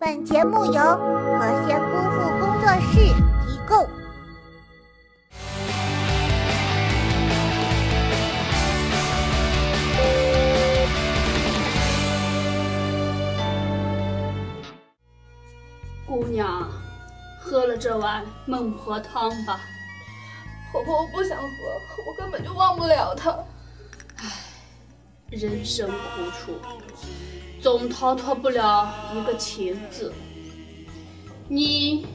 本节目由和仙姑父工作室提供。姑娘，喝了这碗孟婆汤吧。婆婆，我不想喝，我根本就忘不了他。唉，人生苦楚，总逃脱不了一个情字。你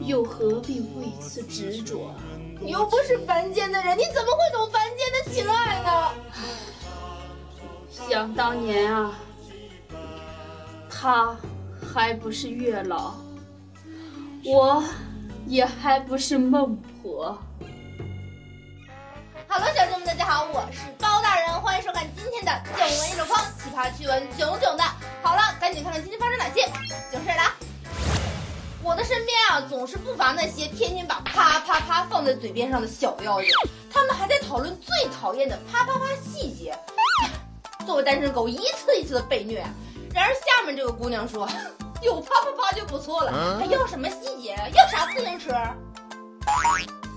又何必为此执着？你又不是凡间的人，你怎么会懂凡间的情爱呢？想当年啊，他还不是月老。我也还不是孟婆。Hello，小姐们，大家好，我是包欢迎收看今天的囧闻一箩筐，奇葩趣闻囧囧的。好了，赶紧看看今天发生哪些囧事啦。我的身边啊，总是不乏那些天天把啪啪啪放在嘴边上的小妖精，他们还在讨论最讨厌的啪啪啪细节。作为单身狗，一次一次的被虐。然而下面这个姑娘说。有啪啪啪就不错了，还要什么细节？要啥自行车？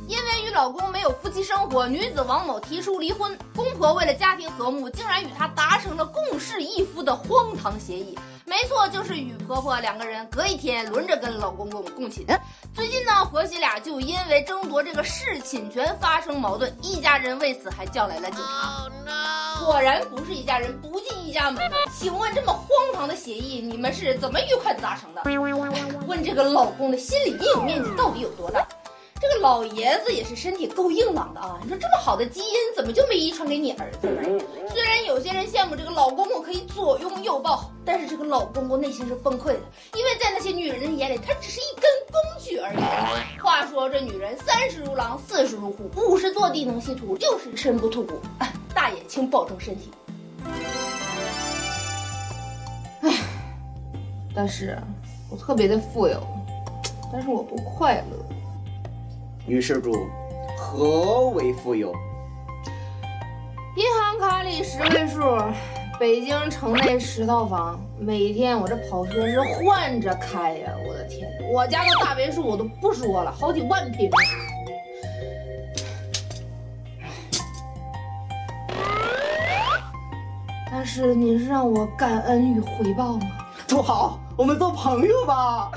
因为与老公没有夫妻生活，女子王某提出离婚。公婆为了家庭和睦，竟然与她达成了共侍一夫的荒唐协议。没错，就是与婆婆两个人隔一天轮着跟老公公共寝。最近呢，婆媳俩就因为争夺这个侍寝权发生矛盾，一家人为此还叫来了警察。果然不是一家人不进一家门。请问这么荒唐的协议，你们是怎么愉快的达成的？问这个老公的心理阴影面积到底有多大？这个老爷子也是身体够硬朗的啊！你说这么好的基因，怎么就没遗传给你儿子呢？虽然有些人羡慕这个老公公可以左拥右抱，但是这个老公公内心是崩溃的，因为在那些女人的眼里，他只是一根工具而已。话说这女人三十如狼，四十如虎，五十坐地能吸土，六十身不吐骨。大爷，请保重身体。唉，但是我特别的富有，但是我不快乐。女施主，何为富有？银行卡里十位数，北京城内十套房，每天我这跑车是换着开呀！我的天，我家的大别墅我都不说了，好几万平。但是你是让我感恩与回报吗？土豪，我们做朋友吧。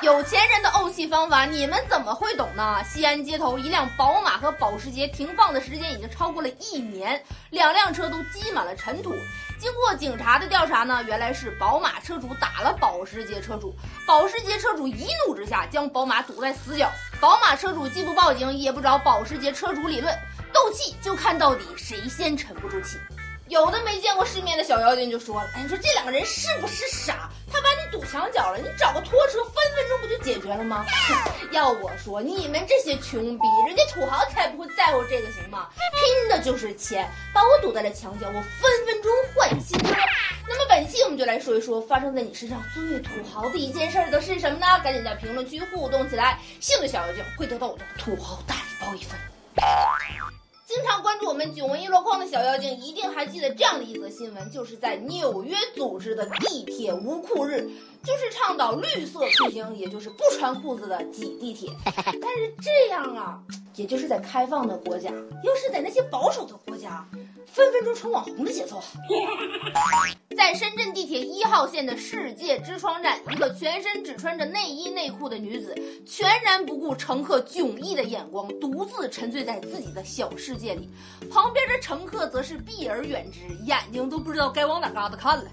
有钱人的怄气方法，你们怎么会懂呢？西安街头，一辆宝马和保时捷停放的时间已经超过了一年，两辆车都积满了尘土。经过警察的调查呢，原来是宝马车主打了保时捷车主，保时捷车主一怒之下将宝马堵在死角，宝马车主既不报警，也不找保时捷车主理论，斗气就看到底谁先沉不住气。有的没见过世面的小妖精就说了：“哎，你说这两个人是不是傻？他 把堵墙角了，你找个拖车分分钟不就解决了吗？” 要我说，你们这些穷逼，人家土豪才不会在乎这个，行吗？拼的就是钱，把我堵在了墙角，我分分钟换新车。那么本期我们就来说一说发生在你身上最土豪的一件事的是什么呢？赶紧在评论区互动起来，幸运小妖精会得到我的土豪大礼包一份。经常关注我们囧闻一箩筐的小妖精，一定还记得这样的一则新闻，就是在纽约组织的地铁无裤日，就是倡导绿色出行，也就是不穿裤子的挤地铁。但是这样啊，也就是在开放的国家，要是在那些保守的国家，分分钟成网红的节奏。在深圳地铁一号线的世界之窗站，一个全身只穿着内衣内裤的女子，全然不顾乘客迥异的眼光，独自沉醉在自己的小世界里。旁边的乘客则是避而远之，眼睛都不知道该往哪嘎达看了。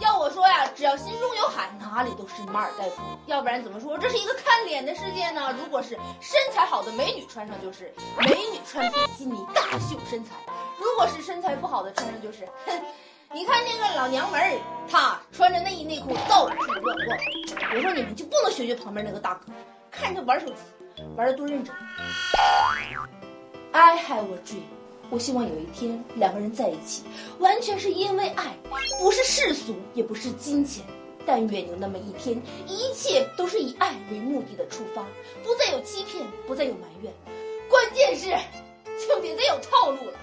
要我说呀，只要心中有海，哪里都是马尔代夫。要不然怎么说这是一个看脸的世界呢？如果是身材好的美女穿上，就是美女穿比基尼大秀身材；如果是身材不好的穿上，就是哼。你看那个老娘们儿，她穿着内衣内裤到处乱逛。我说你们就不能学学旁边那个大哥，看着玩手机，玩的多认真。I have a dream，我希望有一天两个人在一起，完全是因为爱，不是世俗，也不是金钱。但愿有那么一天，一切都是以爱为目的的出发，不再有欺骗，不再有埋怨，关键是，就别再有套路了。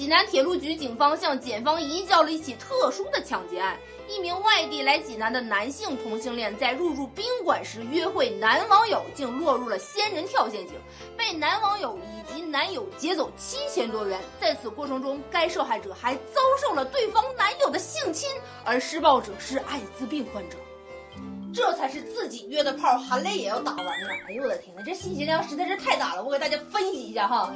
济南铁路局警方向检方移交了一起特殊的抢劫案。一名外地来济南的男性同性恋在入住宾馆时约会男网友，竟落入了仙人跳陷阱，被男网友以及男友劫走七千多元。在此过程中，该受害者还遭受了对方男友的性侵，而施暴者是艾滋病患者。这才是自己约的炮，含泪也要打完呢！哎呦我的天呐，这信息量实在是太大了，我给大家分析一下哈。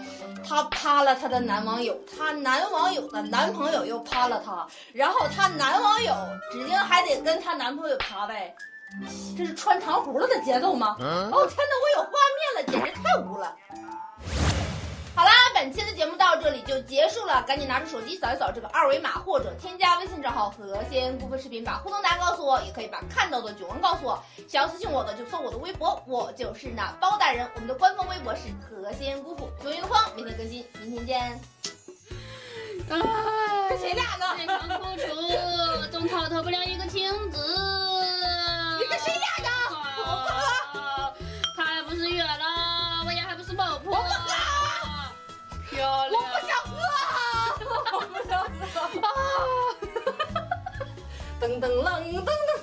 她趴了她的男网友，她男网友的男朋友又趴了她，然后她男网友指定还得跟她男朋友趴呗，这是穿糖葫芦的节奏吗？哦天呐，我有画面了，简直太污了！本期的节目到这里就结束了，赶紧拿出手机扫一扫这个二维码，或者添加微信账号“和仙姑父视频”，把互动答案告诉我，也可以把看到的囧文告诉我。想要私信我的就搜我的微博，我就是那包大人。我们的官方微博是“和仙姑父”，九月一框每天更新，明天见。啊，跟谁俩呢？非常苦楚，总逃脱不了一个情字。漂亮！我不想喝，我不想喝。啊！噔噔噔噔噔。